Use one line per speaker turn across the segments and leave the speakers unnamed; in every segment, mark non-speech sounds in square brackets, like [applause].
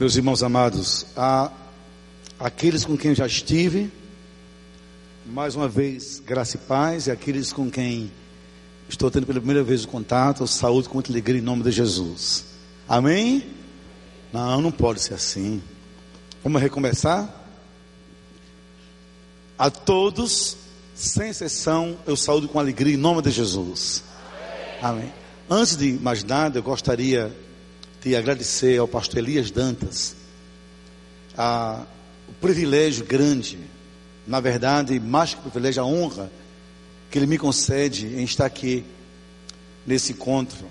Meus irmãos amados, a aqueles com quem já estive, mais uma vez, graça e paz, e aqueles com quem estou tendo pela primeira vez o contato, saúde com muita alegria em nome de Jesus. Amém? Não, não pode ser assim. Vamos recomeçar? A todos, sem exceção, eu saúdo com alegria em nome de Jesus. Amém. Antes de mais nada, eu gostaria de agradecer ao pastor Elias Dantas a, o privilégio grande, na verdade, mais que privilégio, a honra que ele me concede em estar aqui nesse encontro.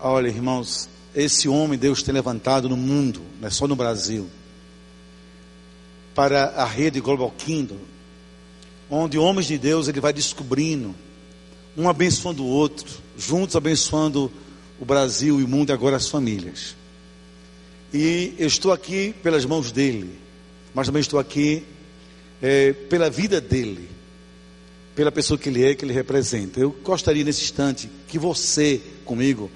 Olha, irmãos, esse homem Deus tem levantado no mundo, não é só no Brasil, para a rede Global Kingdom, onde homens de Deus ele vai descobrindo, um abençoando o outro, juntos abençoando o Brasil e o mundo e agora as famílias. E eu estou aqui pelas mãos dele, mas também estou aqui é, pela vida dele, pela pessoa que ele é, que ele representa. Eu gostaria nesse instante que você, comigo,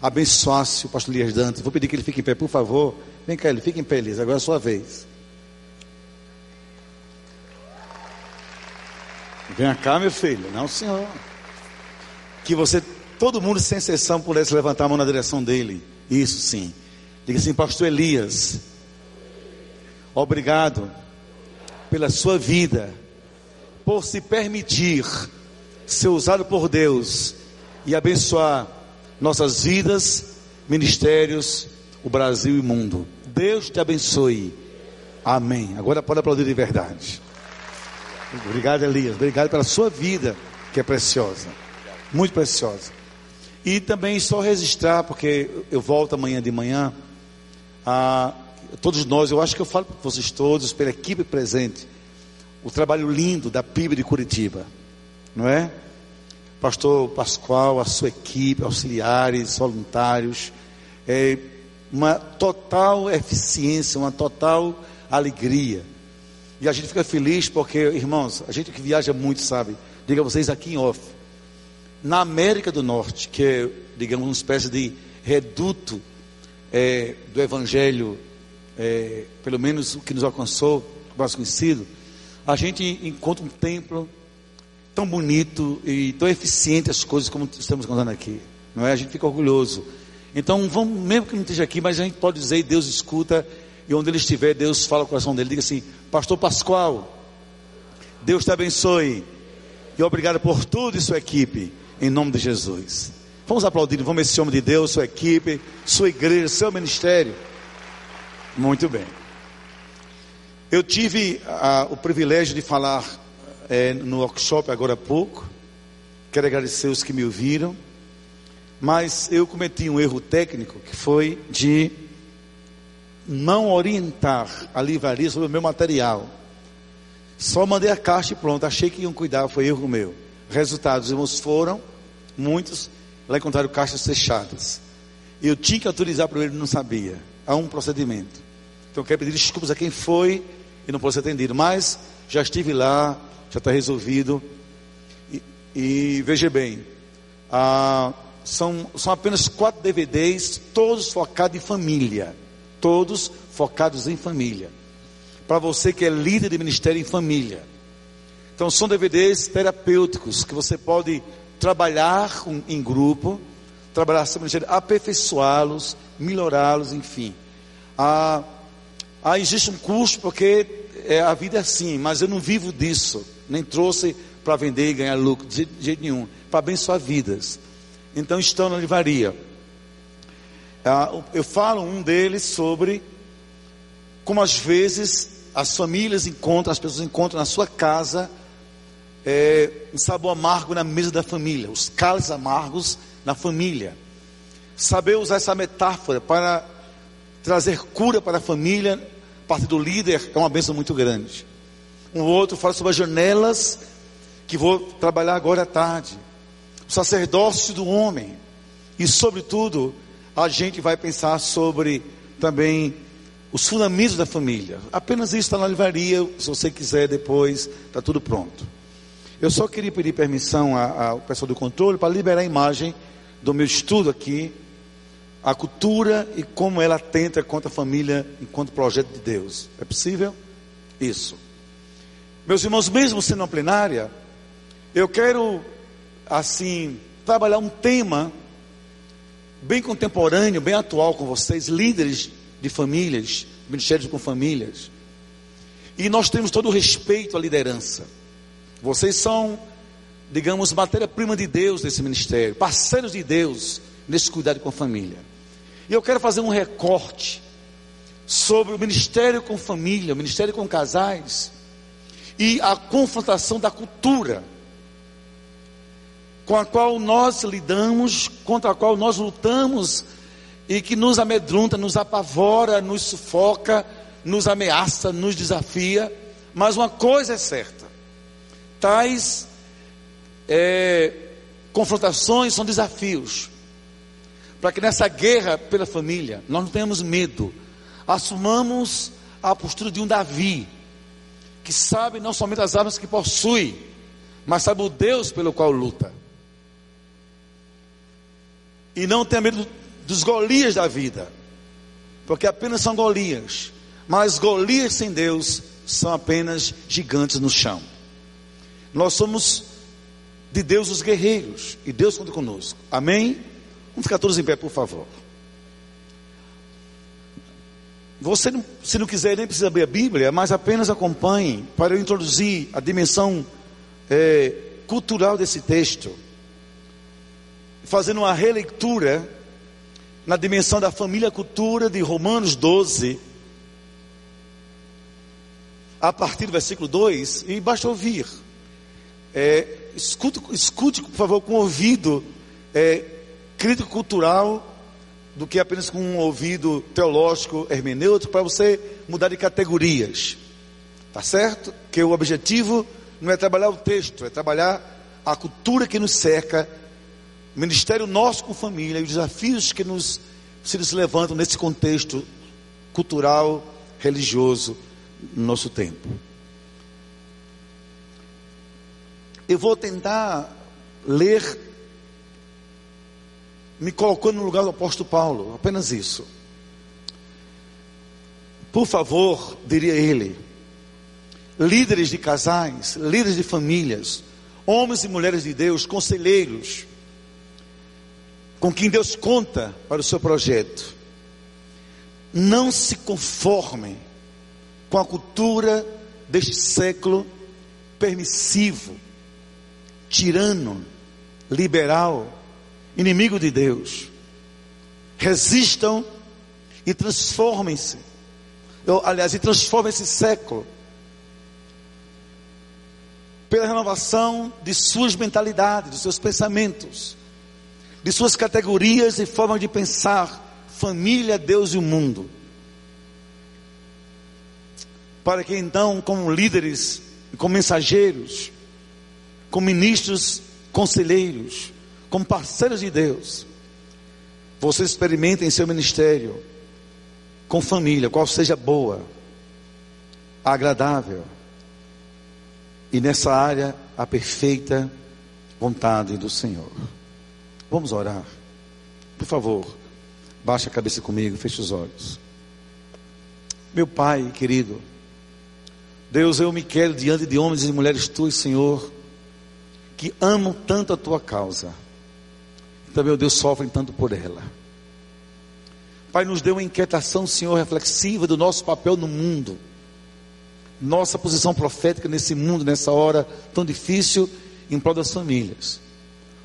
abençoasse o pastor Elias Dantas. Vou pedir que ele fique em pé, por favor. Vem cá, ele fique em pé, Elias, agora é a sua vez. Venha cá, meu filho. Não, senhor. Que você todo mundo, sem exceção, pudesse levantar a mão na direção dele. Isso sim. Diga assim, Pastor Elias, obrigado pela sua vida, por se permitir ser usado por Deus e abençoar nossas vidas, ministérios, o Brasil e o mundo. Deus te abençoe. Amém. Agora pode aplaudir de verdade. Obrigado, Elias. Obrigado pela sua vida, que é preciosa. Muito preciosa. E também só registrar, porque eu volto amanhã de manhã, a todos nós, eu acho que eu falo para vocês todos, pela equipe presente, o trabalho lindo da PIB de Curitiba, não é? Pastor Pascoal, a sua equipe, auxiliares, voluntários, é uma total eficiência, uma total alegria. E a gente fica feliz porque, irmãos, a gente que viaja muito sabe, diga a vocês aqui em off, na América do Norte, que é, digamos, uma espécie de reduto é, do Evangelho, é, pelo menos o que nos alcançou, mais conhecido, a gente encontra um templo tão bonito e tão eficiente as coisas como estamos contando aqui, não é? A gente fica orgulhoso. Então, vamos, mesmo que não esteja aqui, mas a gente pode dizer, Deus escuta, e onde ele estiver, Deus fala o coração dele. Diga assim, Pastor Pascoal, Deus te abençoe, e obrigado por tudo e sua equipe em nome de Jesus. Vamos aplaudir, vamos esse homem de Deus, sua equipe, sua igreja, seu ministério. Muito bem. Eu tive ah, o privilégio de falar é, no workshop agora há pouco. Quero agradecer os que me ouviram. Mas eu cometi um erro técnico que foi de não orientar a livraria sobre o meu material. Só mandei a caixa e pronto. Achei que iam cuidar, foi erro meu. Resultados, os irmãos foram, muitos, lá encontraram caixas fechadas. Eu tinha que autorizar para ele, não sabia. Há um procedimento. Então quero pedir desculpas a quem foi e não pôde ser atendido. Mas já estive lá, já está resolvido. E, e, veja bem, ah, são, são apenas quatro DVDs, todos focados em família. Todos focados em família. Para você que é líder de ministério em família. Então são DVDs terapêuticos que você pode trabalhar em grupo, trabalhar sobre aperfeiçoá-los, melhorá-los, enfim. Ah, ah, existe um custo porque é, a vida é assim, mas eu não vivo disso, nem trouxe para vender e ganhar lucro de jeito nenhum, para abençoar vidas. Então estão na livraria. Ah, eu falo um deles sobre como às vezes as famílias encontram, as pessoas encontram na sua casa é, um sabor amargo na mesa da família, os cálices amargos na família. Saber usar essa metáfora para trazer cura para a família, parte do líder, é uma bênção muito grande. Um outro fala sobre as janelas, que vou trabalhar agora à tarde. O sacerdócio do homem. E, sobretudo, a gente vai pensar sobre também os fundamentos da família. Apenas isso está na livraria, se você quiser depois, está tudo pronto. Eu só queria pedir permissão ao pessoal do controle para liberar a imagem do meu estudo aqui, a cultura e como ela atenta contra a família enquanto projeto de Deus. É possível? Isso. Meus irmãos, mesmo sendo uma plenária, eu quero, assim, trabalhar um tema bem contemporâneo, bem atual com vocês, líderes de famílias, ministérios com famílias. E nós temos todo o respeito à liderança. Vocês são, digamos, matéria-prima de Deus nesse ministério, parceiros de Deus nesse cuidado com a família. E eu quero fazer um recorte sobre o ministério com família, o ministério com casais e a confrontação da cultura com a qual nós lidamos, contra a qual nós lutamos e que nos amedronta, nos apavora, nos sufoca, nos ameaça, nos desafia. Mas uma coisa é certa: tais é, confrontações são desafios. Para que nessa guerra pela família, nós não tenhamos medo, assumamos a postura de um Davi, que sabe não somente as armas que possui, mas sabe o Deus pelo qual luta. E não tenha medo dos Golias da vida, porque apenas são Golias, mas Golias sem Deus são apenas gigantes no chão. Nós somos de Deus os guerreiros, e Deus conta conosco. Amém? Vamos ficar todos em pé, por favor. Você, se não quiser, nem precisa abrir a Bíblia, mas apenas acompanhe para eu introduzir a dimensão é, cultural desse texto, fazendo uma releitura na dimensão da família cultura de Romanos 12, a partir do versículo 2, e basta ouvir. É, escute, escute, por favor, com ouvido é, crítico cultural do que apenas com um ouvido teológico hermenêutico para você mudar de categorias. Tá certo? Que o objetivo não é trabalhar o texto, é trabalhar a cultura que nos cerca, o ministério nosso com família e os desafios que nos se nos levantam nesse contexto cultural, religioso no nosso tempo. Eu vou tentar ler me colocando no lugar do apóstolo Paulo, apenas isso. Por favor, diria ele, líderes de casais, líderes de famílias, homens e mulheres de Deus, conselheiros, com quem Deus conta para o seu projeto, não se conformem com a cultura deste século permissivo, tirano, liberal, inimigo de Deus. Resistam e transformem-se. Aliás, e transformem esse século pela renovação de suas mentalidades, dos seus pensamentos, de suas categorias e forma de pensar, família, Deus e o mundo. Para que então, como líderes, como mensageiros, como ministros, conselheiros, como parceiros de Deus, você experimente em seu ministério, com família, qual seja boa, agradável, e nessa área a perfeita vontade do Senhor. Vamos orar. Por favor, baixe a cabeça comigo, feche os olhos. Meu Pai querido, Deus, eu me quero diante de homens e mulheres tuas, Senhor, que amam tanto a tua causa então, meu Deus, sofrem tanto por ela. Pai, nos deu uma inquietação, Senhor, reflexiva do nosso papel no mundo, nossa posição profética nesse mundo, nessa hora tão difícil, em prol das famílias.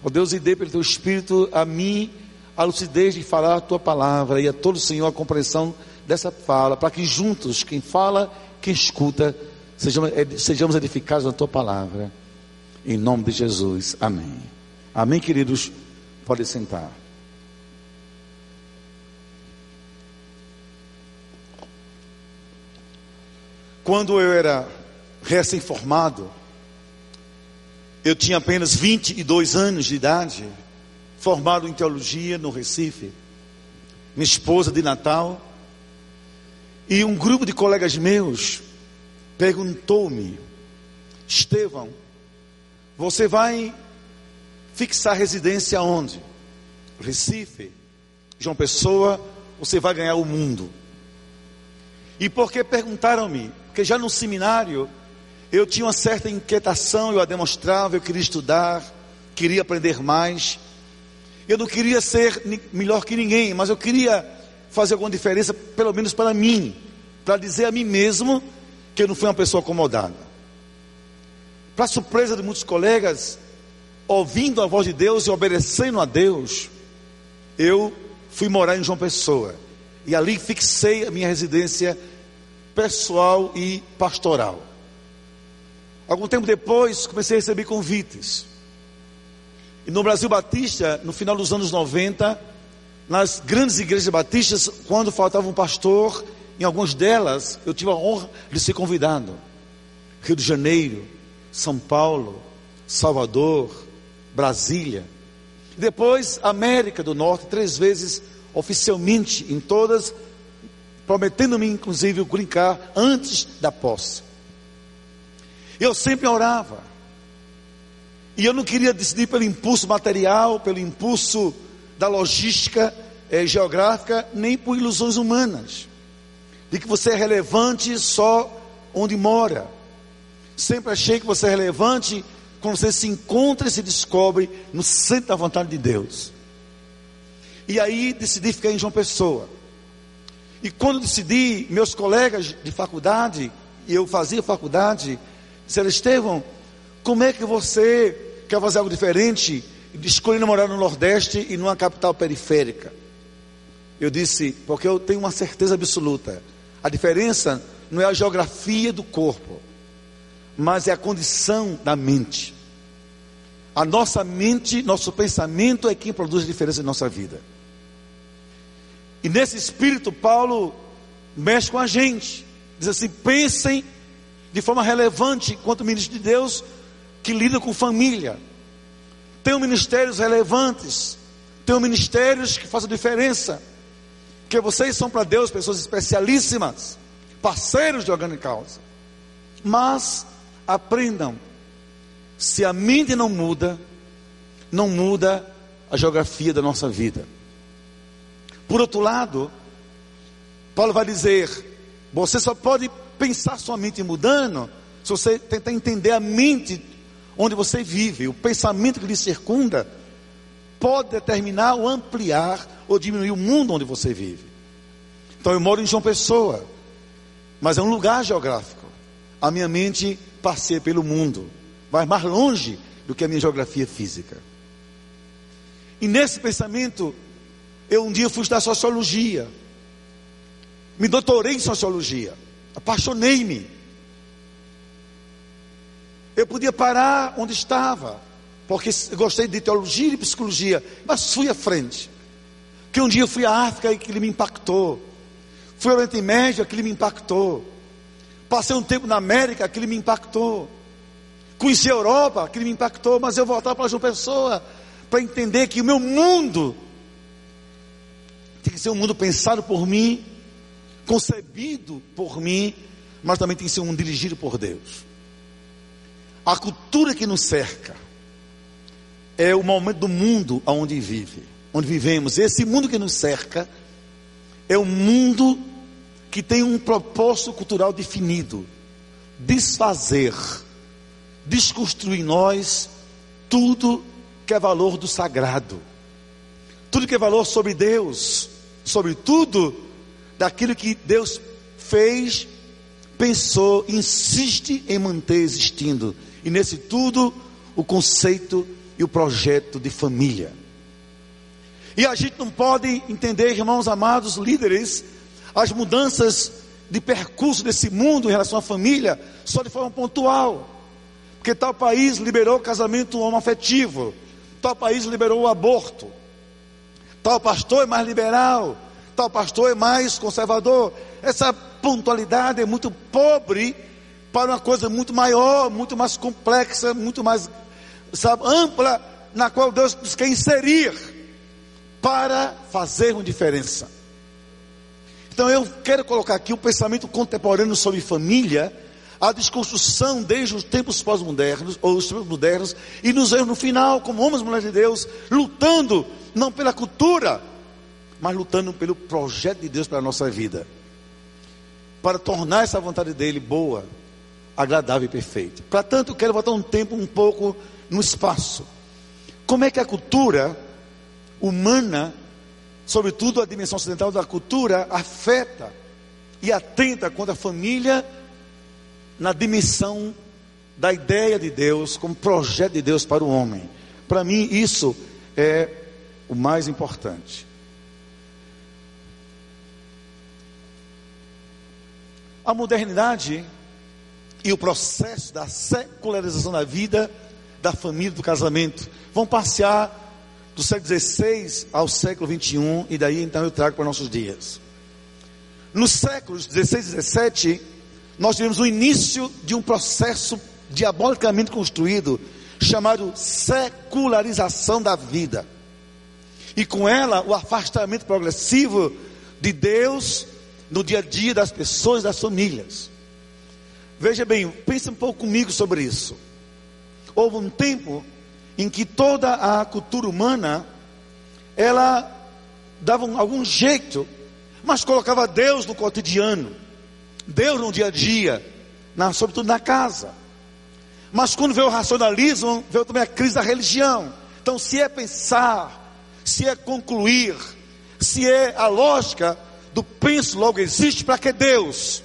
Ó Deus, e dê pelo teu Espírito a mim a lucidez de falar a tua palavra e a todo Senhor a compreensão dessa fala, para que juntos, quem fala, quem escuta, sejamos edificados na tua palavra. Em nome de Jesus. Amém. Amém, queridos. Pode sentar. Quando eu era recém-formado, eu tinha apenas 22 anos de idade, formado em teologia no Recife. Minha esposa de Natal. E um grupo de colegas meus perguntou-me: Estevão, Você vai fixar residência onde? Recife, João Pessoa, você vai ganhar o mundo. E porque perguntaram-me, porque já no seminário eu tinha uma certa inquietação, eu a demonstrava, eu queria estudar, queria aprender mais. Eu não queria ser melhor que ninguém, mas eu queria fazer alguma diferença, pelo menos para mim, para dizer a mim mesmo que eu não fui uma pessoa acomodada. Para surpresa de muitos colegas, ouvindo a voz de Deus e obedecendo a Deus, eu fui morar em João Pessoa. E ali fixei a minha residência pessoal e pastoral. Algum tempo depois, comecei a receber convites. E no Brasil Batista, no final dos anos 90, nas grandes igrejas batistas, quando faltava um pastor, em algumas delas eu tive a honra de ser convidado. Rio de Janeiro, São Paulo, Salvador, Brasília. E depois América do Norte, três vezes oficialmente em todas, prometendo-me inclusive brincar antes da posse. Eu sempre orava. E eu não queria decidir pelo impulso material, pelo impulso da logística eh, geográfica, nem por ilusões humanas. De que você é relevante só onde mora. Sempre achei que você é relevante quando você se encontra e se descobre no centro da vontade de Deus. E aí decidi ficar em João Pessoa. E quando decidi, meus colegas de faculdade, e eu fazia faculdade, disseram: Estevão, como é que você quer fazer algo diferente, escolhendo morar no Nordeste e numa capital periférica? Eu disse: porque eu tenho uma certeza absoluta. A diferença não é a geografia do corpo, mas é a condição da mente. A nossa mente, nosso pensamento é quem produz a diferença em nossa vida. E nesse espírito, Paulo mexe com a gente. Diz assim: pensem de forma relevante, enquanto ministro de Deus, que lida com família. Tenham ministérios relevantes, tenham ministérios que façam diferença. Porque vocês são para Deus pessoas especialíssimas, parceiros de grande causa. Mas aprendam, se a mente não muda, não muda a geografia da nossa vida. Por outro lado, Paulo vai dizer: você só pode pensar sua mente mudando se você tentar entender a mente onde você vive, o pensamento que lhe circunda, pode determinar ou ampliar ou diminuir o mundo onde você vive. Então eu moro em João Pessoa, mas é um lugar geográfico. A minha mente passeia pelo mundo, vai mais longe do que a minha geografia física. E nesse pensamento eu um dia fui estudar sociologia. Me doutorei em sociologia. Apaixonei-me. Eu podia parar onde estava, porque gostei de teologia e psicologia, mas fui à frente. Que um dia eu fui à África e aquilo me impactou. Fui ao Oriente Médio, aquilo me impactou. Passei um tempo na América, aquilo me impactou. Conheci a Europa, aquilo me impactou, mas eu voltava para João Pessoa para entender que o meu mundo tem que ser um mundo pensado por mim, concebido por mim, mas também tem que ser um dirigido por Deus. A cultura que nos cerca é o momento do mundo onde vive, onde vivemos. Esse mundo que nos cerca é um mundo que tem um propósito cultural definido: desfazer, desconstruir em nós tudo que é valor do sagrado, tudo que é valor sobre Deus, sobretudo daquilo que Deus fez, pensou, insiste em manter existindo. E nesse tudo, o conceito e o projeto de família. E a gente não pode entender, irmãos amados, líderes, as mudanças de percurso desse mundo em relação à família só de forma pontual. Porque tal país liberou o casamento homoafetivo, tal país liberou o aborto, Tal pastor é mais liberal, tal pastor é mais conservador. Essa pontualidade é muito pobre para uma coisa muito maior, muito mais complexa, muito mais sabe, ampla, na qual Deus nos quer inserir para fazer uma diferença. Então eu quero colocar aqui o pensamento contemporâneo sobre família, a desconstrução desde os tempos pós-modernos, ou os tempos modernos, e nos vemos no final, como homens e mulheres de Deus, lutando, não pela cultura, mas lutando pelo projeto de Deus para a nossa vida, para tornar essa vontade dele boa, agradável e perfeita. Para tanto, quero botar um tempo um pouco no espaço. Como é que a cultura humana, sobretudo a dimensão ocidental da cultura, afeta e atenta contra a família na dimensão da ideia de Deus, como projeto de Deus para o homem. Para mim, isso é o mais importante. A modernidade e o processo da secularização da vida, da família, do casamento, vão passear do século XVI ao século XXI, e daí então eu trago para nossos dias. Nos séculos XVI e XVII, nós tivemos o início de um processo diabolicamente construído, chamado secularização da vida. E com ela, o afastamento progressivo de Deus no dia a dia das pessoas, das famílias. Veja bem, pense um pouco comigo sobre isso. Houve um tempo em que toda a cultura humana ela dava algum jeito, mas colocava Deus no cotidiano, Deus no dia a dia, na, sobretudo na casa. Mas quando veio o racionalismo, veio também a crise da religião. Então, se é pensar, se é concluir, se é a lógica do penso logo existe, para que Deus?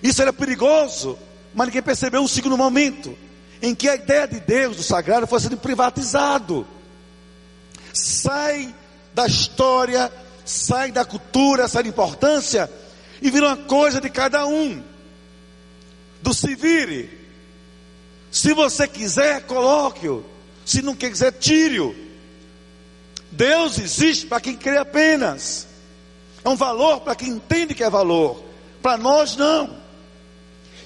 Isso era perigoso, mas ninguém percebeu o segundo momento em que a ideia de Deus, do sagrado, foi sendo privatizado. Sai da história, sai da cultura, sai da importância e vira uma coisa de cada um. Do se vire. Se você quiser, coloque-o. Se não quiser, tire-o. Deus existe para quem crê apenas. É um valor para quem entende que é valor. Para nós, não.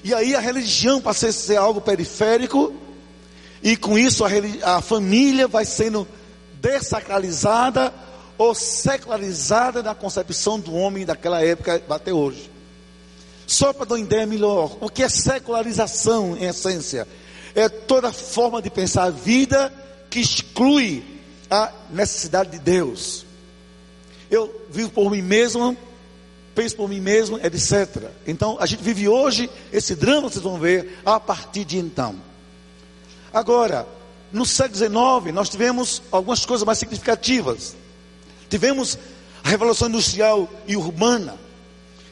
E aí a religião passa a ser algo periférico, e com isso a, a família vai sendo desacralizada ou secularizada na concepção do homem daquela época até hoje. Só para dar uma ideia melhor, o que é secularização em essência? É toda forma de pensar a vida que exclui a necessidade de Deus. Eu vivo por mim mesmo, penso por mim mesmo, etc. Então, a gente vive hoje esse drama, vocês vão ver, a partir de então. Agora, no século XIX, nós tivemos algumas coisas mais significativas. Tivemos a Revolução Industrial e Urbana.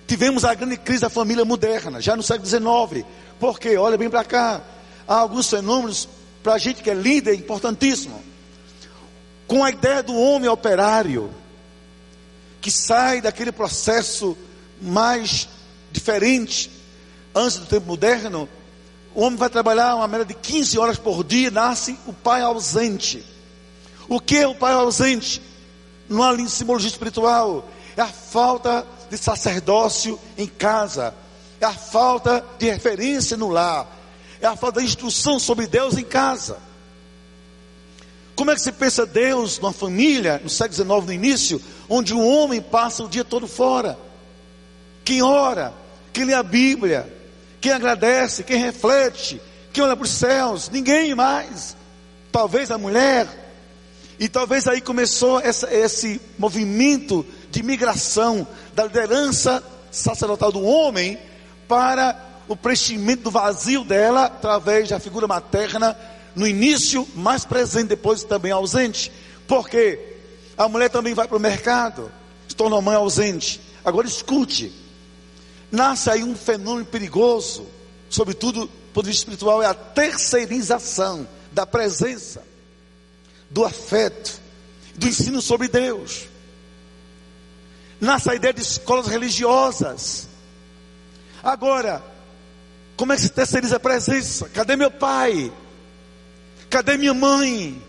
Tivemos a grande crise da família moderna, já no século XIX. Porque, olha bem para cá, há alguns fenômenos para a gente que é líder importantíssimo. Com a ideia do homem operário, que sai daquele processo mais diferente, antes do tempo moderno, o homem vai trabalhar uma média de 15 horas por dia, nasce o pai ausente. O que é o pai ausente? Linha de simbologia espiritual, é a falta de sacerdócio em casa, é a falta de referência no lar, é a falta de instrução sobre Deus em casa. Como é que se pensa Deus numa família, no século XIX, no início, onde o homem passa o dia todo fora? Quem ora, quem lê a Bíblia, quem agradece, quem reflete, quem olha para os céus, ninguém mais. Talvez a mulher. E talvez aí começou essa, esse movimento de migração da liderança sacerdotal do homem para o preenchimento do vazio dela através da figura materna no início, mais presente, depois também ausente. Porque a mulher também vai para o mercado, se torna mãe ausente. Agora escute, nasce aí um fenômeno perigoso, sobretudo do ponto de vista espiritual, é a terceirização da presença, do afeto, do ensino sobre Deus. Nasce a ideia de escolas religiosas. Agora, como é que se terceiriza a presença? Cadê meu pai? Cadê minha mãe?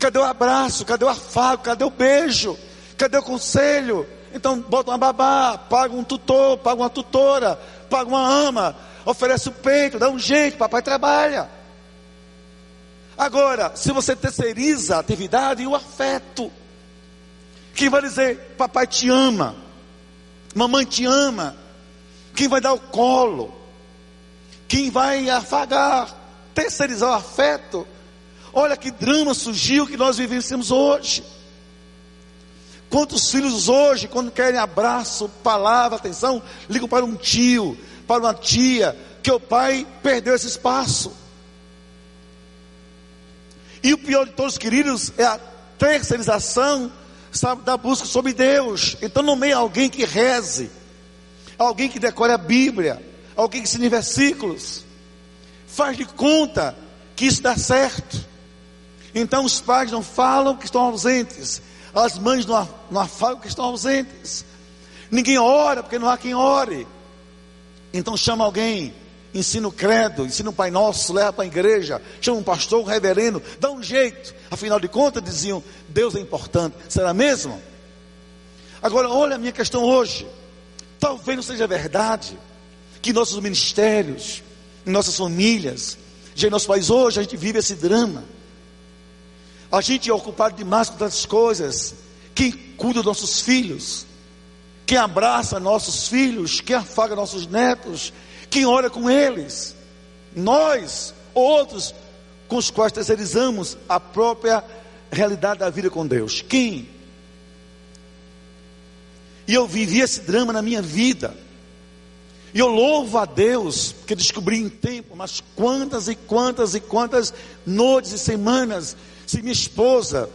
Cadê o abraço? Cadê o afago? Cadê o beijo? Cadê o conselho? Então bota uma babá, paga um tutor, paga uma tutora, paga uma ama, oferece o peito, dá um jeito, papai trabalha. Agora, se você terceiriza a atividade e o afeto, quem vai dizer, papai te ama, mamãe te ama, quem vai dar o colo, Quem vai afagar, terceirizar o afeto. Olha que drama surgiu que nós vivenciamos hoje. Quantos filhos hoje, quando querem abraço, palavra, atenção, ligam para um tio, para uma tia, que o pai perdeu esse espaço. E o pior de todos, queridos, é a terceirização sabe, da busca sobre Deus. Então, nomeia alguém que reze, alguém que decore a Bíblia, alguém que ensine versículos. Faz de conta que isso dá certo. Então, os pais não falam que estão ausentes, as mães não, não falam que estão ausentes. Ninguém ora porque não há quem ore. Então chama alguém, ensina o credo, ensina o Pai Nosso, leva para a igreja, chama um pastor, um reverendo, dá um jeito. Afinal de contas, diziam, Deus é importante. Será mesmo? Agora, olha a minha questão hoje. Talvez não seja verdade que nossos ministérios, nossas famílias, já em nosso país hoje, a gente vive esse drama. A gente é ocupado demais com tantas coisas. Quem cuida dos nossos filhos, quem abraça nossos filhos, quem afaga nossos netos, quem ora com eles. Nós, outros, com os quais terceirizamos a própria realidade da vida com Deus. Quem? E eu vivi esse drama na minha vida. E eu louvo a Deus, porque descobri em tempo, mas quantas e quantas e quantas noites e semanas se minha esposa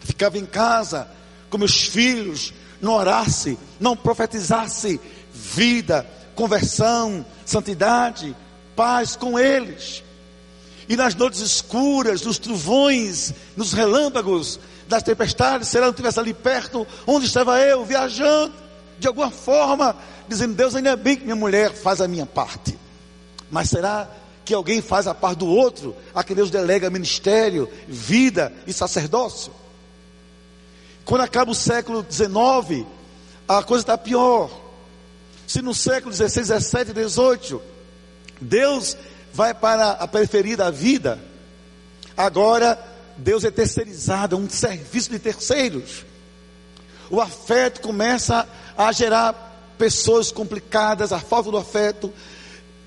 ficava em casa com meus filhos, não orasse, não profetizasse vida, conversão, santidade, paz com eles. E nas noites escuras, nos trovões, nos relâmpagos, das tempestades, se ela não estivesse ali perto, onde estava eu, viajando, de alguma forma, dizendo: Deus, ainda bem que minha mulher faz a minha parte. Mas será que alguém faz a parte do outro, a que Deus delega ministério, vida e sacerdócio. Quando acaba o século XIX, a coisa está pior. Se no século XVI, XVII, XVIII, Deus vai para a periferia da vida, agora Deus é terceirizado, é um serviço de terceiros. O afeto começa a gerar pessoas complicadas, a falta do afeto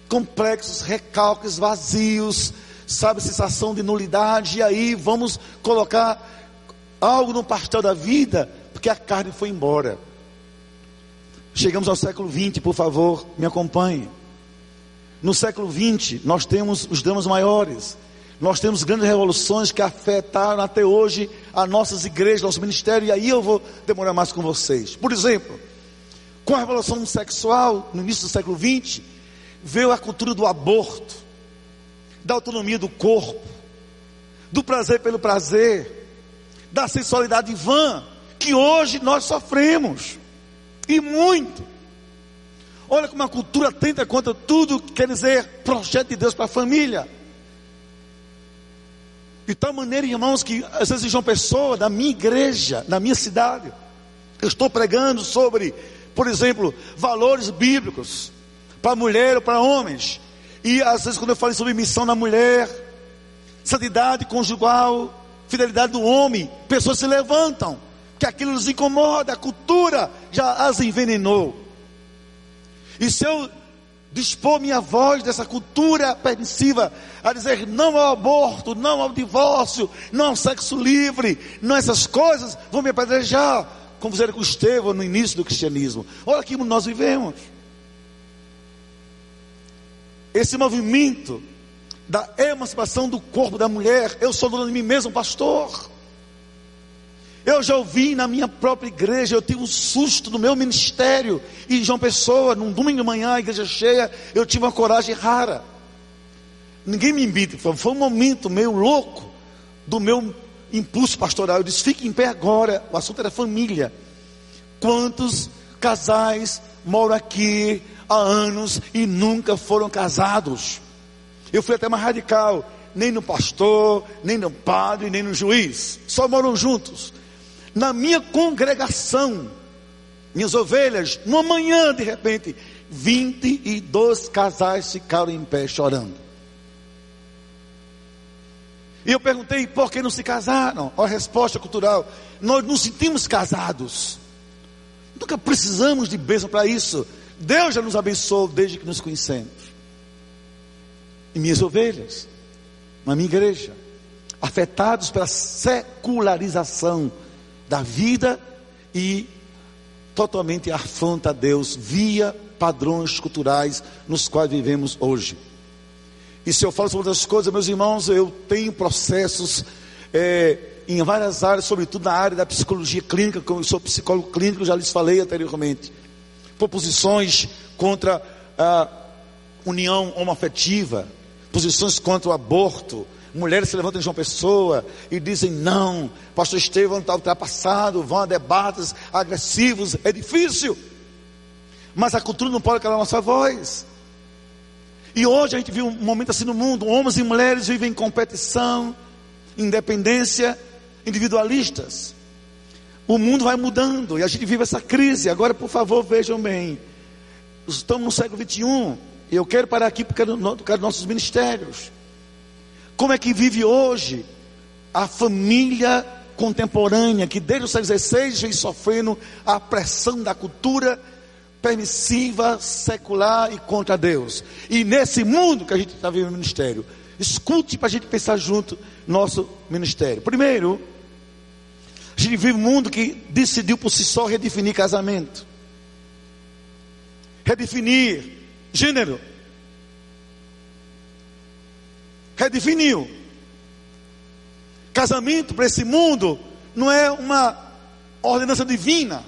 complexos, recalques, vazios, sabe, sensação de nulidade, e aí vamos colocar algo no pastel da vida, porque a carne foi embora. Chegamos ao século XX, por favor, me acompanhe. No século XX, nós temos os dramas maiores, nós temos grandes revoluções que afetaram até hoje as nossas igrejas, nosso ministério, e aí eu vou demorar mais com vocês. Por exemplo, com a revolução sexual no início do século XX, veio a cultura do aborto, da autonomia do corpo, do prazer pelo prazer, da sensualidade vã, que hoje nós sofremos, e muito. Olha como a cultura tenta contra tudo que quer dizer projeto de Deus para a família. De tal maneira, irmãos, que às vezes João Pessoa, da minha igreja, na minha cidade, eu estou pregando sobre, por exemplo, valores bíblicos, para mulher ou para homens. E às vezes, quando eu falo sobre missão na mulher, santidade conjugal, fidelidade do homem, pessoas se levantam, que aquilo nos incomoda, a cultura já as envenenou. E se eu dispor minha voz dessa cultura permissiva a dizer não ao aborto, não ao divórcio, não ao sexo livre, não essas coisas, vão me apedrejar, como fizeram com Estevão no início do cristianismo. Olha aqui como nós vivemos esse movimento da emancipação do corpo da mulher, eu sou dono de mim mesmo, pastor. Eu já ouvi na minha própria igreja, eu tive um susto no meu ministério, e João Pessoa, num domingo de manhã, a igreja cheia, eu tive uma coragem rara. Ninguém me invita, foi um momento meio louco do meu impulso pastoral. Eu disse: fique em pé agora, o assunto era família. Quantos casais moram aqui há anos e nunca foram casados. Eu fui até mais radical, nem no pastor, nem no padre, nem no juiz, só moram juntos. Na minha congregação, minhas ovelhas, numa manhã de repente, 22 casais ficaram em pé chorando. E eu perguntei por que não se casaram. A resposta cultural: nós nos sentimos casados. Nunca precisamos de bênção para isso. Deus já nos abençoou desde que nos conhecemos. e minhas ovelhas, na minha igreja, afetados pela secularização da vida e totalmente afronta a Deus via padrões culturais nos quais vivemos hoje. E se eu falo sobre outras coisas, meus irmãos, eu tenho processos é, em várias áreas, sobretudo na área da psicologia clínica, como eu sou psicólogo clínico, já lhes falei anteriormente. Proposições contra a união homoafetiva, posições contra o aborto. Mulheres se levantam de uma pessoa e dizem não, pastor Estevão está ultrapassado, vão a debates agressivos, é difícil. Mas a cultura não pode calar a nossa voz. E hoje a gente vive um momento assim no mundo: homens e mulheres vivem em competição, independência, individualistas. O mundo vai mudando e a gente vive essa crise. Agora, por favor, vejam bem. Estamos no século 21 e eu quero parar aqui por causa dos nossos ministérios. Como é que vive hoje a família contemporânea que desde o século XVI vem sofrendo a pressão da cultura permissiva, secular e contra Deus. E nesse mundo que a gente está vivendo ministério, escute para a gente pensar junto nosso ministério. Primeiro, a gente vive um mundo que decidiu por si só redefinir casamento, redefinir gênero, redefiniu. Casamento para esse mundo não é uma ordenança divina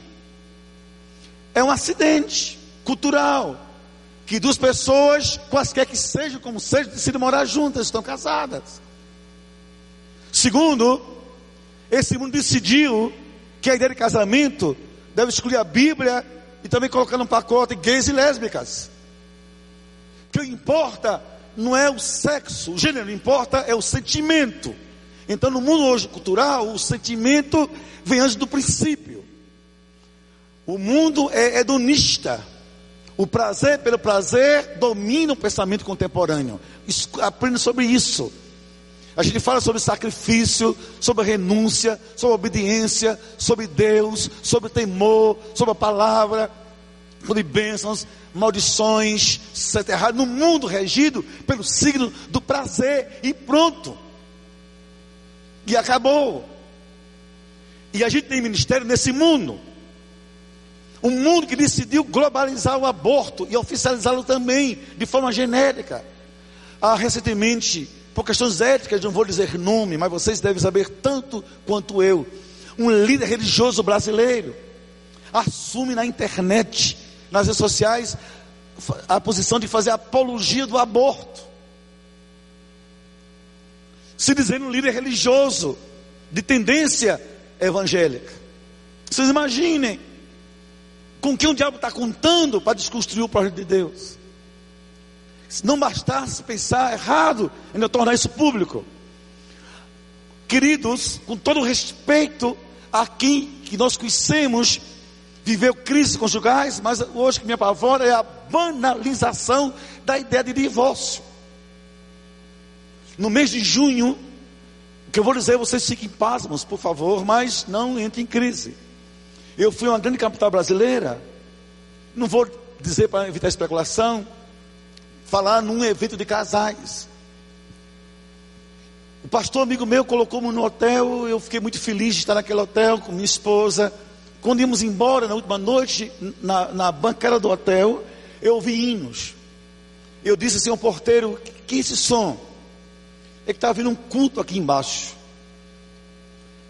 é um acidente cultural. Que duas pessoas, quaisquer que sejam, como sejam, decidem morar juntas, estão casadas. Segundo, esse mundo decidiu que a ideia de casamento deve excluir a Bíblia e também colocar no pacote gays e lésbicas. O que importa não é o sexo, o gênero, importa é o sentimento. Então, no mundo hoje cultural, o sentimento vem antes do princípio. O mundo é hedonista. O prazer pelo prazer domina o pensamento contemporâneo. Aprenda sobre isso. A gente fala sobre sacrifício, sobre renúncia, sobre obediência, sobre Deus, sobre temor, sobre a palavra, sobre bênçãos, maldições, errado, no mundo regido pelo signo do prazer e pronto. E acabou. E a gente tem ministério nesse mundo. Um mundo que decidiu globalizar o aborto e oficializá-lo também de forma genérica. Ah, recentemente, por questões éticas, não vou dizer nome, mas vocês devem saber tanto quanto eu. Um líder religioso brasileiro assume na internet, nas redes sociais, a posição de fazer apologia do aborto. Se dizendo um líder religioso de tendência evangélica. Vocês imaginem com que o diabo está contando para desconstruir o projeto de Deus. Se não bastasse pensar errado, ainda tornar isso público. Queridos, com todo respeito a quem que nós conhecemos, viveu crises conjugais, mas hoje que me apavora é a banalização da ideia de divórcio. No mês de junho, o que eu vou dizer, vocês fiquem pasmos, por favor, mas não entrem em crise. Eu fui a uma grande capital brasileira, não vou dizer para evitar especulação, falar num evento de casais. O pastor amigo meu colocou-me no hotel, eu fiquei muito feliz de estar naquele hotel com minha esposa. Quando íamos embora na última noite, na, na bancada do hotel, eu ouvi hinos. Eu disse assim ao porteiro: Que é esse som? É que estava vindo um culto aqui embaixo.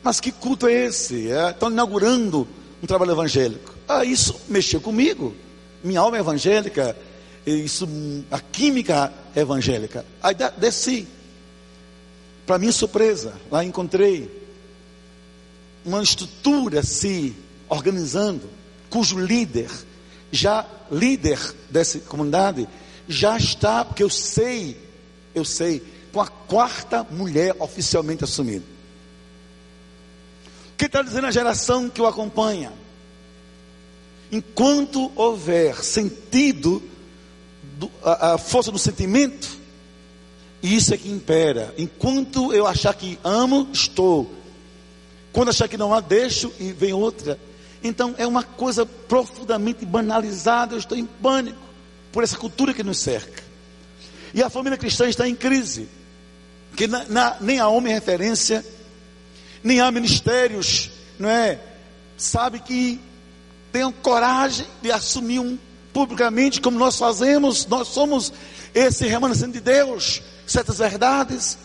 Mas que culto é esse? É, estão inaugurando um trabalho evangélico. Ah, isso mexeu comigo. Minha alma é evangélica, isso, a química evangélica. Aí desci. Para minha surpresa, lá encontrei uma estrutura se organizando, cujo líder, já líder dessa comunidade, já está, porque eu sei, eu sei, com a quarta mulher oficialmente assumida que está dizendo a geração que o acompanha? Enquanto houver sentido, do, a, a força do sentimento, isso é que impera. Enquanto eu achar que amo, estou. Quando achar que não há, deixo e vem outra. Então é uma coisa profundamente banalizada. Eu estou em pânico por essa cultura que nos cerca. E a família cristã está em crise. Que na, na, nem há homem referência, nem há ministérios, não é? Sabe que tenham coragem de assumir um publicamente como nós fazemos, nós somos esse remanescente de Deus, certas verdades.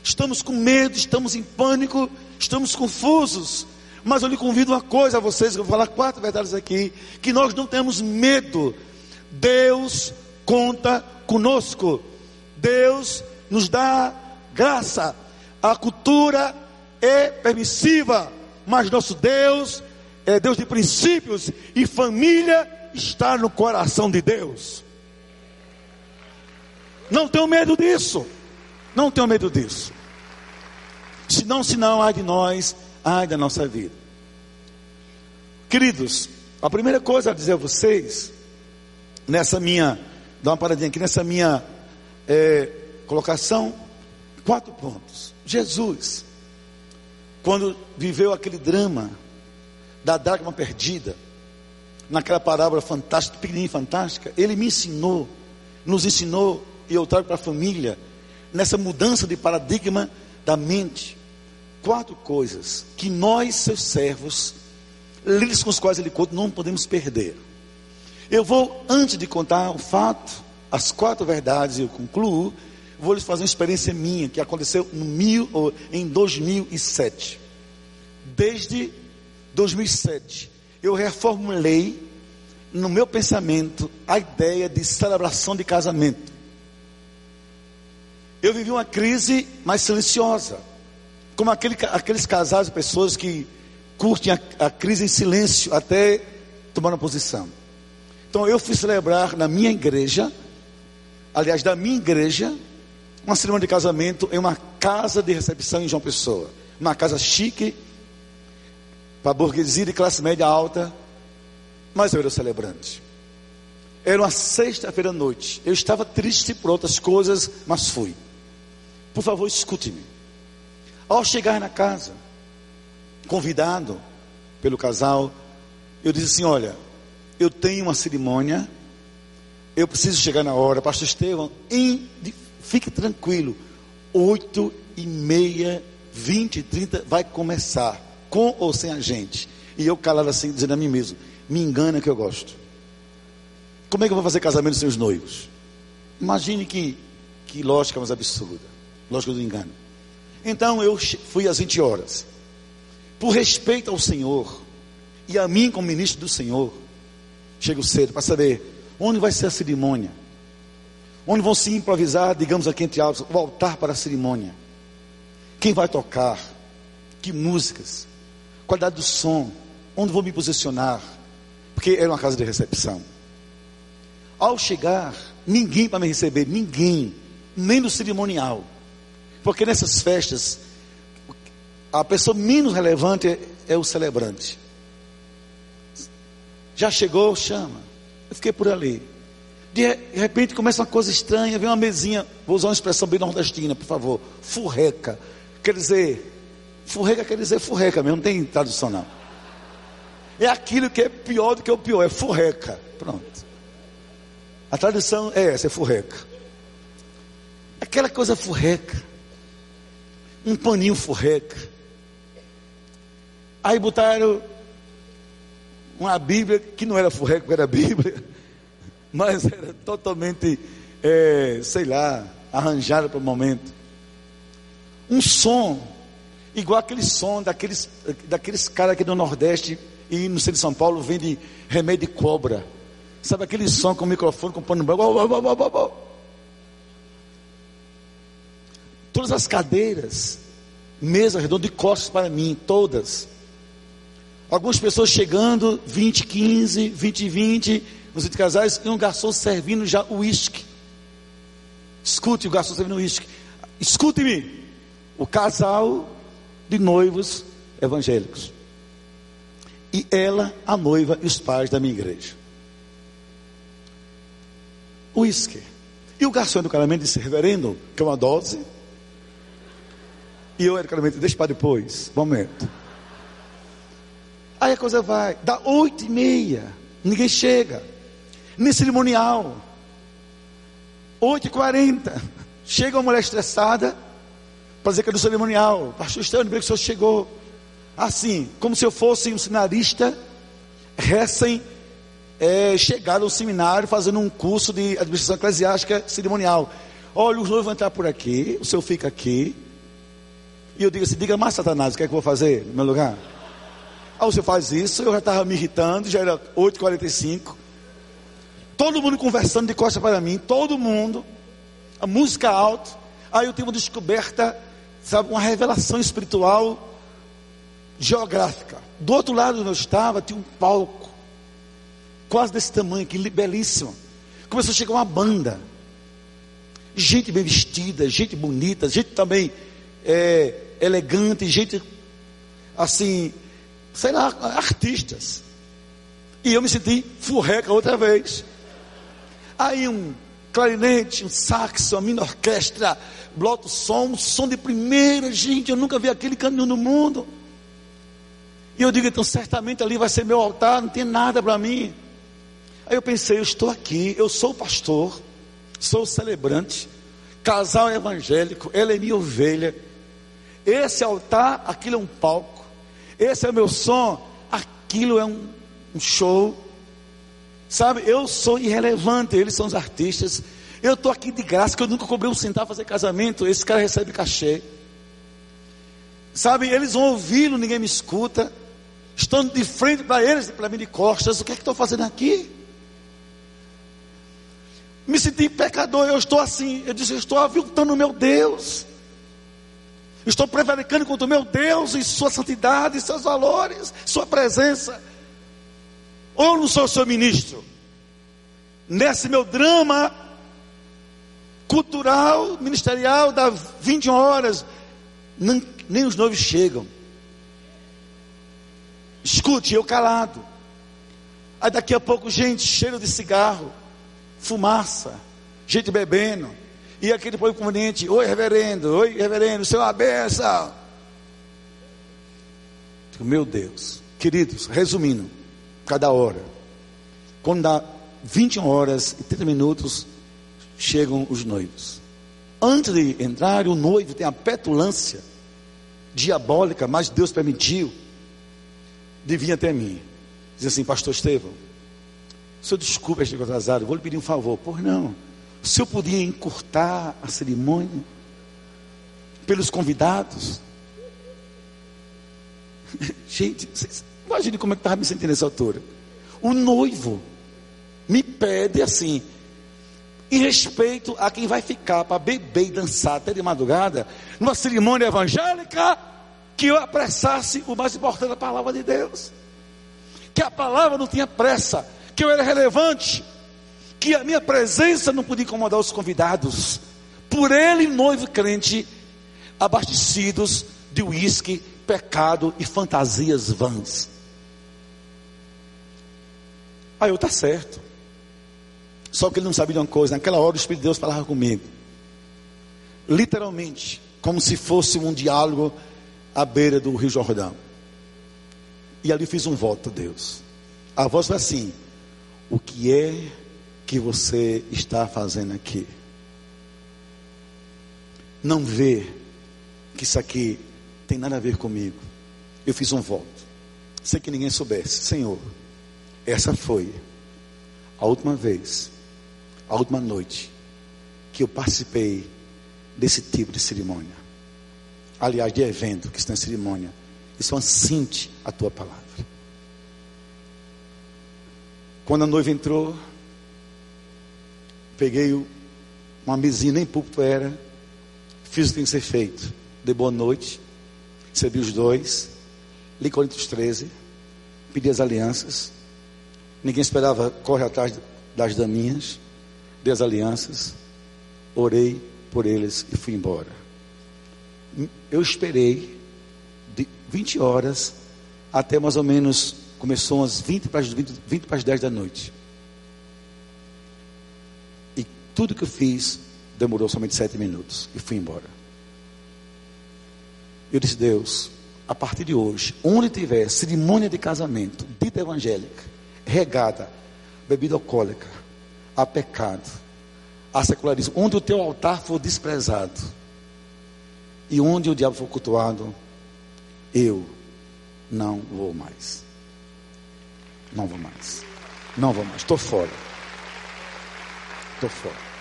Estamos com medo, estamos em pânico, estamos confusos. Mas eu lhe convido uma coisa a vocês, eu vou falar quatro verdades aqui, que nós não temos medo. Deus conta conosco. Deus nos dá graça. A cultura é permissiva, mas nosso Deus é Deus de princípios e família está no coração de Deus. Não tenho medo disso. Não tenho medo disso. Se não, se não, ai de nós, ai da nossa vida. Queridos, a primeira coisa a dizer a vocês, nessa minha, dá uma paradinha aqui, nessa minha é, colocação, quatro pontos. Jesus, quando viveu aquele drama da dracma perdida, naquela parábola fantástica, pequenininha fantástica, ele me ensinou, nos ensinou, e eu trago para a família, nessa mudança de paradigma da mente, quatro coisas que nós, seus servos, líderes com os quais ele conta, não podemos perder. Eu vou, antes de contar o fato, as quatro verdades, eu concluo, vou lhes fazer uma experiência minha, que aconteceu no mil, em 2007. Desde 2007, eu reformulei no meu pensamento a ideia de celebração de casamento. Eu vivi uma crise mais silenciosa, como aquele, aqueles casais, pessoas que curtem a, a crise em silêncio até tomar uma posição. Então eu fui celebrar na minha igreja, aliás, da minha igreja, uma cerimônia de casamento em uma casa de recepção em João Pessoa. Uma casa chique, para burguesia de classe média alta, mas eu era celebrante. Era uma sexta-feira à noite. Eu estava triste por outras coisas, mas fui. Por favor, escute-me. Ao chegar na casa, convidado pelo casal, eu disse assim: Olha, eu tenho uma cerimônia, eu preciso chegar na hora, Pastor Estevão, em, fique tranquilo, oito e meia, vinte, trinta, vai começar, com ou sem a gente. E eu calado assim, dizendo a mim mesmo: Me engana que eu gosto. Como é que eu vou fazer casamento sem os noivos? Imagine que, que lógica mais absurda, lógica do engano. Então eu fui às 20 horas por respeito ao Senhor e a mim como ministro do Senhor, chego cedo para saber onde vai ser a cerimônia, onde vão se improvisar, digamos aqui entre altos, o altar para a cerimônia, quem vai tocar, que músicas, qualidade do som, onde vou me posicionar, porque era uma casa de recepção. Ao chegar, ninguém para me receber, ninguém, nem no cerimonial, porque nessas festas a pessoa menos relevante é, o celebrante. Já chegou, chama. Eu fiquei por ali. De repente começa uma coisa estranha, vem uma mesinha, vou usar uma expressão bem nordestina, por favor, furreca. Quer dizer, furreca quer dizer furreca mesmo, não tem tradução não. É aquilo que é pior do que o pior, é furreca. Pronto. A tradução é essa, é furreca. Aquela coisa furreca. Um paninho furreca Aí botaram uma Bíblia que não era furreco, era Bíblia, [laughs] mas era totalmente, é, sei lá, arranjada para o momento. Um som, igual aquele som daqueles, daqueles caras aqui do Nordeste e no centro de São Paulo vende remédio de cobra. Sabe aquele som com o microfone, com o pano branco? Todas as cadeiras, mesa redonda de costas para mim, todas. Algumas pessoas chegando, 20, 15, 20, 20, nos casais, e um garçom servindo já o uísque. Escute o garçom servindo uísque. Escute-me. O casal de noivos evangélicos. E ela, a noiva e os pais da minha igreja. Uísque. E o garçom educadamente disse, reverendo, que é uma dose. E eu educadamente, deixa para depois, momento. Aí a coisa vai, dá oito e meia, ninguém chega. Nem cerimonial. 8h40. Chega uma mulher estressada é do cerimonial. Pastor Estevão, que o senhor chegou. Assim, como se eu fosse um sinarista recém é, chegado ao seminário fazendo um curso de administração eclesiástica cerimonial. Olha, os noivos vão entrar por aqui, o senhor fica aqui. E eu digo assim: diga mais, Satanás, o que é que eu vou fazer no meu lugar? Aí você faz isso, eu já estava me irritando, já era 8h45. Todo mundo conversando de costas para mim, todo mundo, a música alta. Aí eu tive uma descoberta, sabe, uma revelação espiritual geográfica. Do outro lado onde eu estava, tinha um palco, quase desse tamanho aqui, belíssimo. Começou a chegar uma banda, gente bem vestida, gente bonita, gente também é, elegante, gente assim, sei lá, artistas. E eu me senti furreca outra vez. Aí um clarinete, um saxo, uma mini orquestra, bloco som, som de primeira, gente, eu nunca vi aquele caminho no mundo. E eu digo, então certamente ali vai ser meu altar, não tem nada para mim. Aí eu pensei, eu estou aqui, eu sou pastor, sou celebrante, casal evangélico, ela é minha ovelha. Esse altar, aquilo é um palco. Esse é o meu som, aquilo é um, um show. Sabe, eu sou irrelevante, eles são os artistas. Eu estou aqui de graça, que eu nunca cobrei um centavo fazer casamento. Esse cara recebe cachê. Sabe, eles vão ouvi-lo, ninguém me escuta. Estando de frente para eles, para mim de costas, o que é que estou fazendo aqui? Me senti pecador, eu estou assim, eu disse, eu estou aviltando o meu Deus. Estou prevaricando contra o meu Deus e sua santidade, seus valores, sua presença. Ou eu não sou seu ministro? Nesse meu drama cultural, ministerial, dá 21 horas, nem, nem os noivos chegam. Escute, eu calado. Aí daqui a pouco, gente, cheiro de cigarro, fumaça, gente bebendo. E aquele povo conveniente, oi reverendo, oi reverendo, seu abenção. Meu Deus, queridos, resumindo, cada hora, quando dá 21 horas e 30 minutos, chegam os noivos. Antes de entrar, o noivo tem a petulância diabólica, mas Deus permitiu de vir até mim. Diz assim, pastor Estevão, o senhor desculpa este atrasado, vou lhe pedir um favor. Por não, o senhor podia encurtar a cerimônia pelos convidados? [laughs] Gente, imagine como é que estava me sentindo nessa altura. O noivo me pede assim, em respeito a quem vai ficar para beber e dançar até de madrugada, numa cerimônia evangélica, que eu apressasse o mais importante da palavra de Deus. Que a palavra não tinha pressa, que eu era relevante, que a minha presença não podia incomodar os convidados. Por ele, noivo crente, abastecidos de uísque, pecado e fantasias vãs. Aí eu, tá certo. Só que ele não sabia de uma coisa, naquela hora o Espírito de Deus falava comigo. Literalmente, como se fosse um diálogo à beira do Rio Jordão. E ali fiz um voto a Deus. A voz foi assim: O que é que você está fazendo aqui? Não vê que isso aqui tem nada a ver comigo. Eu fiz um voto, sem que ninguém soubesse. Senhor, essa foi a última vez, a última noite que eu participei desse tipo de cerimônia aliás, de evento, que está em cerimônia. Isso é uma cinte a tua palavra. Quando a noiva entrou, peguei uma mesinha, nem púlpito era, fiz o que tem que ser feito. Dei boa noite, recebi os dois, li Coríntios 13, pedi as alianças. Ninguém esperava correr atrás das daminhas, dei as alianças, orei por eles e fui embora eu esperei de 20 horas até mais ou menos, começou umas 20 para as, 20, 20 para as 10 da noite. E tudo que eu fiz demorou somente 7 minutos e fui embora. Eu disse, Deus, a partir de hoje, onde tiver cerimônia de casamento, dita evangélica, regada, bebida alcoólica, a pecado, a secularismo. Onde o teu altar for desprezado e onde o diabo for cultuado, eu não vou mais. Não vou mais. Não vou mais. Estou fora. Estou fora.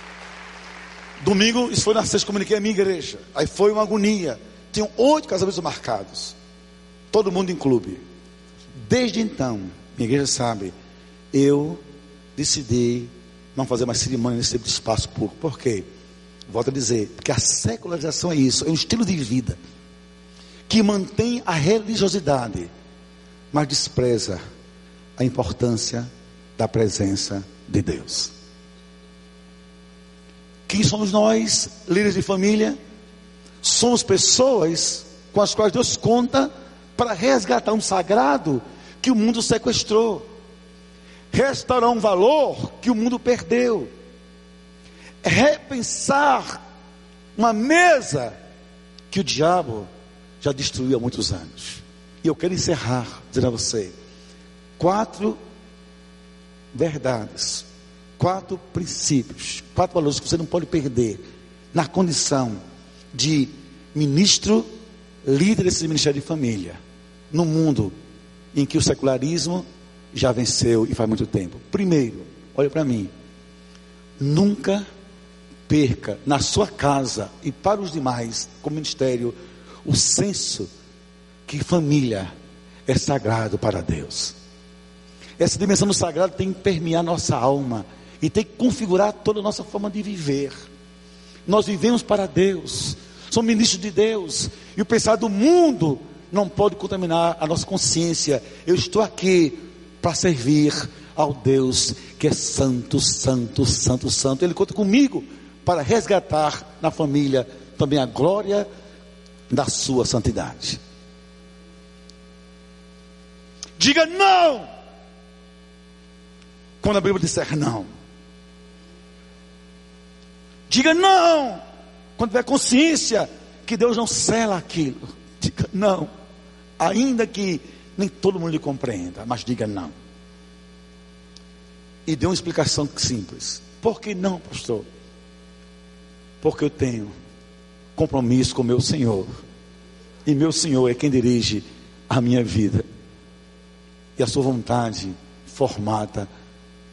Domingo, isso foi na sexta, comuniquei a minha igreja. Aí foi uma agonia. Tinham oito casamentos marcados. Todo mundo em clube. Desde então, minha igreja sabe, eu decidi não fazer mais cerimônia nesse tipo de espaço público. Por quê? Volto a dizer, porque a secularização é isso, é um estilo de vida que mantém a religiosidade, mas despreza a importância da presença de Deus. Quem somos nós, líderes de família? Somos pessoas com as quais Deus conta para resgatar um sagrado que o mundo sequestrou, restaurar um valor que o mundo perdeu, repensar uma mesa que o diabo já destruiu há muitos anos. E eu quero encerrar dizendo a você quatro verdades, quatro princípios, quatro valores que você não pode perder na condição de ministro, líder desse ministério de família, no mundo em que o secularismo já venceu e faz muito tempo. Primeiro, olha para mim, nunca perca na sua casa e para os demais, como ministério, o senso que família é sagrado para Deus. Essa dimensão do sagrado tem que permear nossa alma e tem que configurar toda a nossa forma de viver. Nós vivemos para Deus, somos ministros de Deus, e o pensar do mundo não pode contaminar a nossa consciência. Eu estou aqui para servir ao Deus que é santo, santo, santo, santo. Ele conta comigo para resgatar na família também a glória da sua santidade. Diga não. Quando a Bíblia disser não. Diga não. Quando tiver consciência que Deus não cela aquilo. [laughs] Diga não. Ainda que nem todo mundo lhe compreenda, mas diga não. E dê uma explicação simples. Por que não, pastor? Porque eu tenho compromisso com meu Senhor. E meu Senhor é quem dirige a minha vida. E a sua vontade formata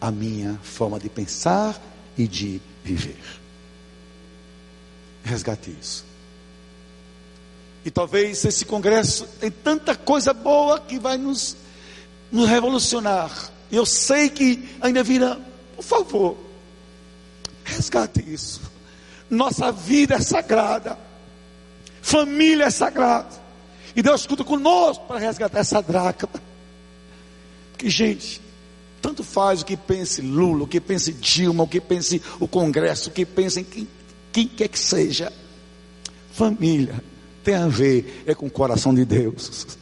a minha forma de pensar e de viver. Resgate isso. E talvez esse congresso tem tanta coisa boa que vai nos, nos revolucionar. Eu sei que ainda virá. Por favor, resgate isso. Nossa vida é sagrada. Família é sagrada. E Deus escuta conosco para resgatar essa dracma. Que gente, tanto faz o que pense Lula, o que pense Dilma, o que pense o Congresso, o que pense quem, quem quer que seja. Família tem a ver é com o coração de Deus.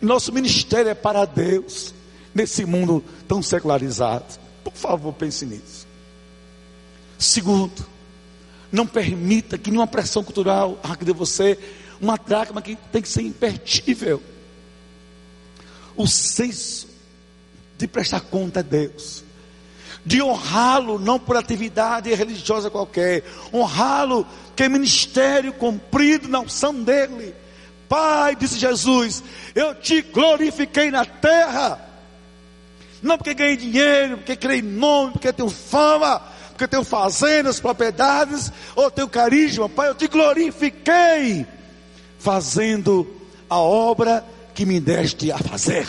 Nosso ministério é para Deus nesse mundo tão secularizado. Por favor, pense nisso. Segundo, não permita que nenhuma pressão cultural arranque de você uma dracma que tem que ser imperdível. O senso de prestar conta a Deus, de honrá-lo não por atividade religiosa qualquer, honrá-lo que é ministério cumprido na unção dele. Pai, disse Jesus, eu te glorifiquei na terra, não porque ganhei dinheiro, porque criei nome, porque tenho fama, porque tenho fazendas, propriedades, ou tenho carisma, Pai, eu te glorifiquei, fazendo a obra que me deste a fazer.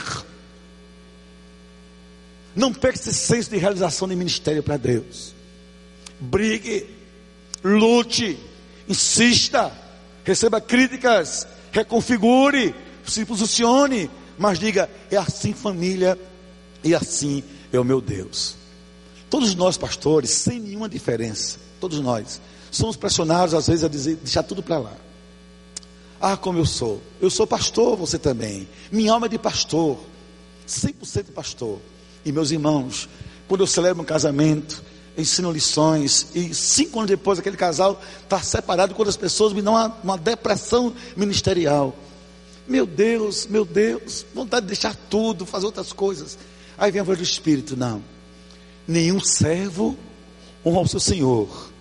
Não perca esse senso de realização de ministério para Deus. Brigue, lute, insista, receba críticas, reconfigure, se posicione, mas diga: é assim família e assim é o meu Deus. Todos nós, pastores, sem nenhuma diferença, todos nós, somos pressionados às vezes a dizer, deixar tudo para lá. Ah, como eu sou. Eu sou pastor, você também. Minha alma é de pastor. 100% pastor. E meus irmãos, quando eu celebro um casamento, ensino lições, e cinco anos depois aquele casal está separado, quando as pessoas me dão uma, uma depressão ministerial. Meu Deus, meu Deus, vontade de deixar tudo, fazer outras coisas. Aí vem a voz do Espírito, não nenhum servo honra o seu senhor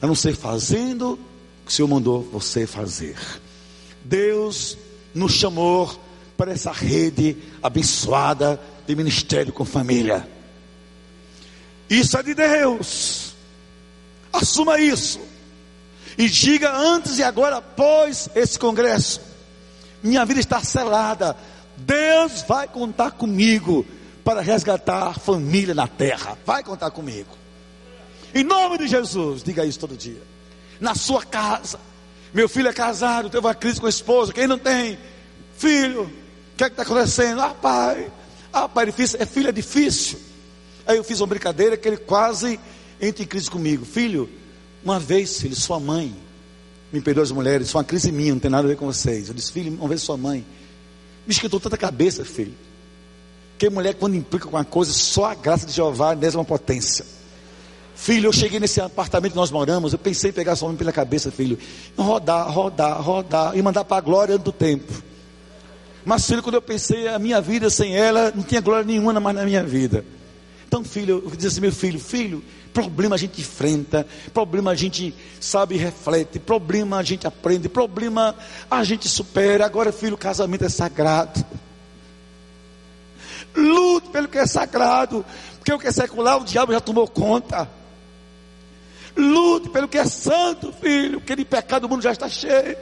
a não ser fazendo o que o Senhor mandou você fazer. Deus nos chamou para essa rede abençoada de ministério com família. Isso é de Deus. Assuma isso. E diga antes e agora, após esse congresso: minha vida está selada. Deus vai contar comigo para resgatar a família na terra. Vai contar comigo. Em nome de Jesus, diga isso todo dia. Na sua casa. Meu filho é casado, teve uma crise com a esposa. Quem não tem? Filho, o que é está acontecendo? Ah, pai. Ah, pai, difícil. É filho, é difícil. Aí eu fiz uma brincadeira que ele quase entra em crise comigo. Filho, uma vez, filho, sua mãe, me perdoa as mulheres, isso é uma crise minha, não tem nada a ver com vocês. Eu disse, filho, uma vez sua mãe, me esquentou tanta cabeça, filho. Que mulher, quando implica com uma coisa, só a graça de Jeová é uma potência. Filho, eu cheguei nesse apartamento que nós moramos, eu pensei em pegar sua mãe pela cabeça, filho, rodar, rodar, rodar, e mandar para a glória do tempo. Mas, filho, quando eu pensei a minha vida sem ela, não tinha glória nenhuma mais na minha vida. Então, filho, eu disse assim, meu filho, filho, problema a gente enfrenta, problema a gente sabe reflete, problema a gente aprende, problema a gente supera. Agora, filho, casamento é sagrado. Lute pelo que é sagrado, porque o que é secular, o diabo já tomou conta. Lute pelo que é santo, filho, porque de pecado o mundo já está cheio.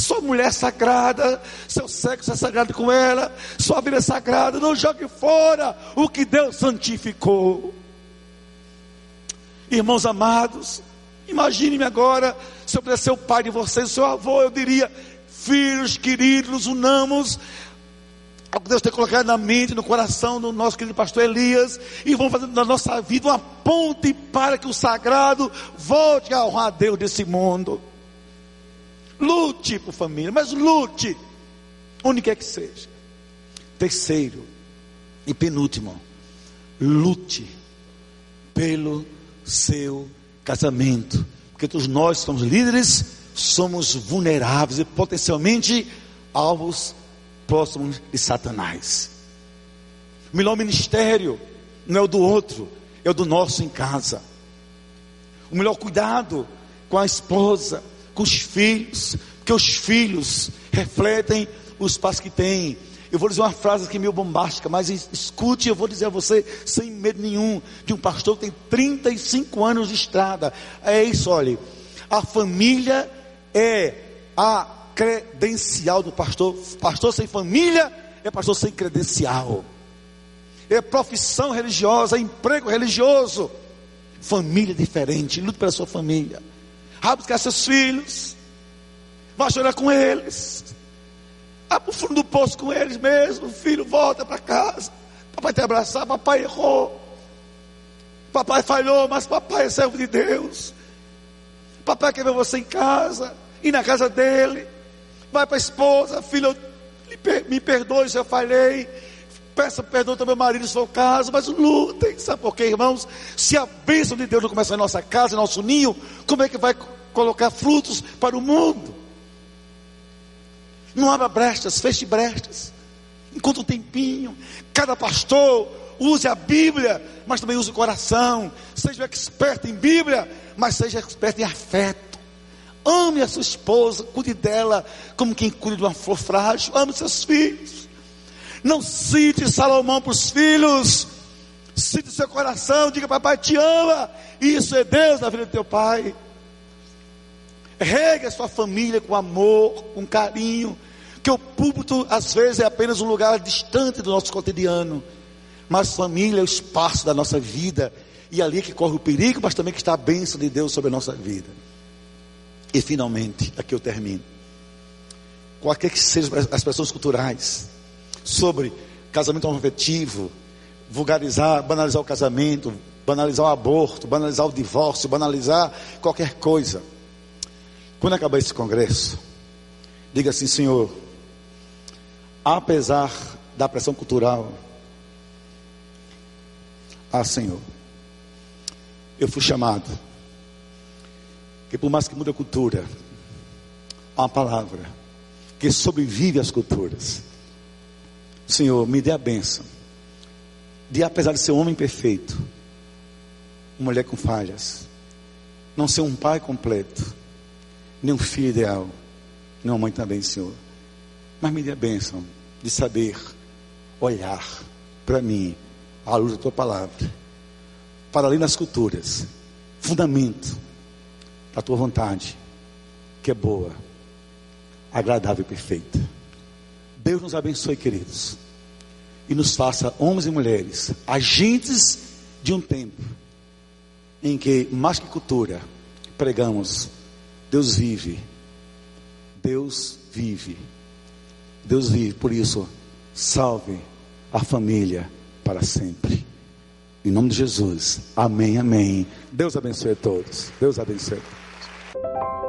Sua mulher é sagrada, seu sexo é sagrado com ela, sua vida é sagrada. Não jogue fora o que Deus santificou. Irmãos amados, imagine-me agora, se eu pudesse ser o pai de vocês, seu avô, eu diria: filhos queridos, unamos ao que Deus tem colocado na mente, no coração do nosso querido pastor Elias, e vamos fazer na nossa vida uma ponte para que o sagrado volte a honrar a Deus desse mundo. Lute por família, mas lute, onde quer que seja. Terceiro e penúltimo, lute pelo seu casamento, porque todos nós somos líderes, somos vulneráveis e potencialmente alvos próximos de Satanás. O melhor ministério não é o do outro, é o do nosso em casa. O melhor cuidado com a esposa, com os filhos, porque os filhos refletem os pais que têm. Eu vou dizer uma frase aqui meio bombástica, mas escute, eu vou dizer a você sem medo nenhum, de um pastor que tem 35 anos de estrada. É isso, olhe. A família é a credencial do pastor. Pastor sem família é pastor sem credencial. É profissão religiosa, é emprego religioso. Família diferente, lute pela sua família. Vai buscar seus filhos. Vai chorar com eles. Vai para o fundo do poço com eles mesmo. Filho, volta para casa. Papai te abraçar. Papai errou. Papai falhou, mas papai é servo de Deus. Papai quer ver você em casa. E na casa dele. Vai para a esposa. Filho, me perdoe se eu falhei. Peça perdão também ao marido se for o caso, mas lutem, sabe por quê, irmãos? Se a bênção de Deus não começar em nossa casa, em nosso ninho, como é que vai colocar frutos para o mundo? Não abra brechas, feche brechas. Enquanto um tempinho, cada pastor use a Bíblia, mas também use o coração. Seja experto em Bíblia, mas seja experto em afeto. Ame a sua esposa, cuide dela como quem cuida de uma flor frágil. Ame seus filhos. Não cite Salomão para os filhos. Cite seu coração, diga papai te ama. Isso é Deus na vida do teu pai. Regue a sua família com amor, com carinho. Que o púlpito às vezes é apenas um lugar distante do nosso cotidiano. Mas família é o espaço da nossa vida. E ali é que corre o perigo, mas também que está a bênção de Deus sobre a nossa vida. E finalmente, aqui eu termino. Qualquer que sejam as pessoas culturais sobre casamento afetivo, vulgarizar, banalizar o casamento, banalizar o aborto, banalizar o divórcio, banalizar qualquer coisa. Quando acabar esse congresso, diga assim, Senhor, apesar da pressão cultural, ah, Senhor, eu fui chamado, que por mais que mude a cultura, há uma palavra que sobrevive às culturas Senhor, me dê a benção. De apesar de ser um homem perfeito, uma mulher com falhas, não ser um pai completo, nem um filho ideal, nem uma mãe também, Senhor. Mas me dê a bênção de saber olhar para mim à luz da tua palavra, para além das culturas, fundamento da tua vontade, que é boa, agradável e perfeita. Deus nos abençoe, queridos, e nos faça homens e mulheres, agentes de um tempo em que, mais que cultura, pregamos: Deus vive, Deus vive, Deus vive. Por isso, salve a família para sempre. Em nome de Jesus. Amém, amém. Deus abençoe a todos. Deus abençoe a todos.